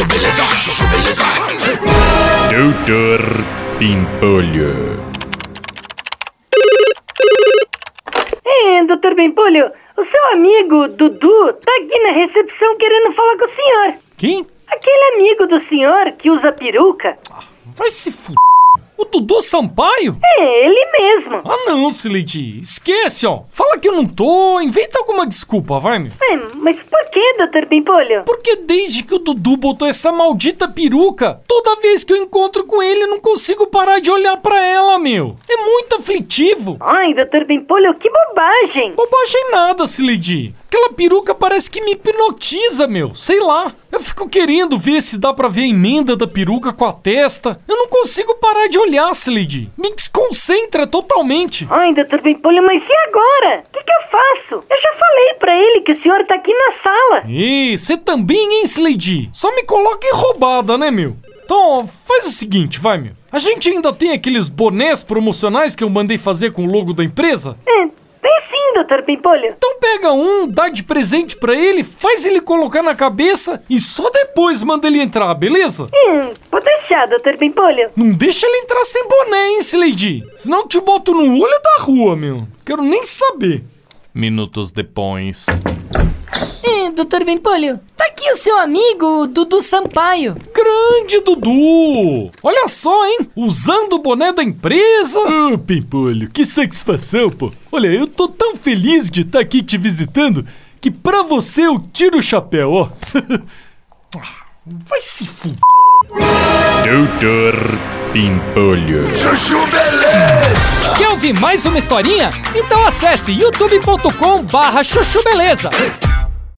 chuchu beleza, chuchu beleza. Doutor Pimpolho. É, doutor Bempolho, o seu amigo Dudu tá aqui na recepção querendo falar com o senhor. Quem? Aquele amigo do senhor que usa peruca. Vai se f... O Dudu Sampaio? É, ele mesmo. Ah não, Sileidi. Esquece, ó. Fala que eu não tô. Inventa alguma desculpa, vai, meu. É, mas por que, doutor Bempolho? Porque desde que o Dudu botou essa maldita peruca, toda vez que eu encontro com ele, eu não consigo parar de olhar pra ela, meu. É muito aflitivo. Ai, doutor Bempolho, que bobagem. Bobagem nada, Sileidi. Aquela peruca parece que me hipnotiza, meu. Sei lá. Eu fico querendo ver se dá pra ver a emenda da peruca com a testa. Eu não consigo parar de olhar, Sileidi. Me desconcentra totalmente. Ai, doutor Bempolho, mas e agora? O que, que eu faço? Eu já falei pra ele que o senhor tá aqui na sala. E você também, hein, Slade? Só me coloca em roubada, né, meu? Então, faz o seguinte, vai, meu. A gente ainda tem aqueles bonés promocionais que eu mandei fazer com o logo da empresa? É, doutor Bempolho. Então pega um, dá de presente pra ele, faz ele colocar na cabeça e só depois manda ele entrar, beleza? Hum, pode deixar, doutor Bempolho. Não deixa ele entrar sem boné, hein, Slade? Senão eu te boto no olho da rua, meu. Quero nem saber. Minutos depois. Doutor Bempolho, tá aqui o seu amigo, o Dudu Sampaio. Grande Dudu! Olha só, hein? Usando o boné da empresa. Ô, Pimpolho, que satisfação, pô. Olha, eu tô tão feliz de estar aqui te visitando que pra você eu tiro o chapéu, ó. Ah, Vai se f... Doutor Pimpolho. Chuchu beleza. Quer ouvir mais uma historinha? Então acesse youtube.com barra chuchu beleza.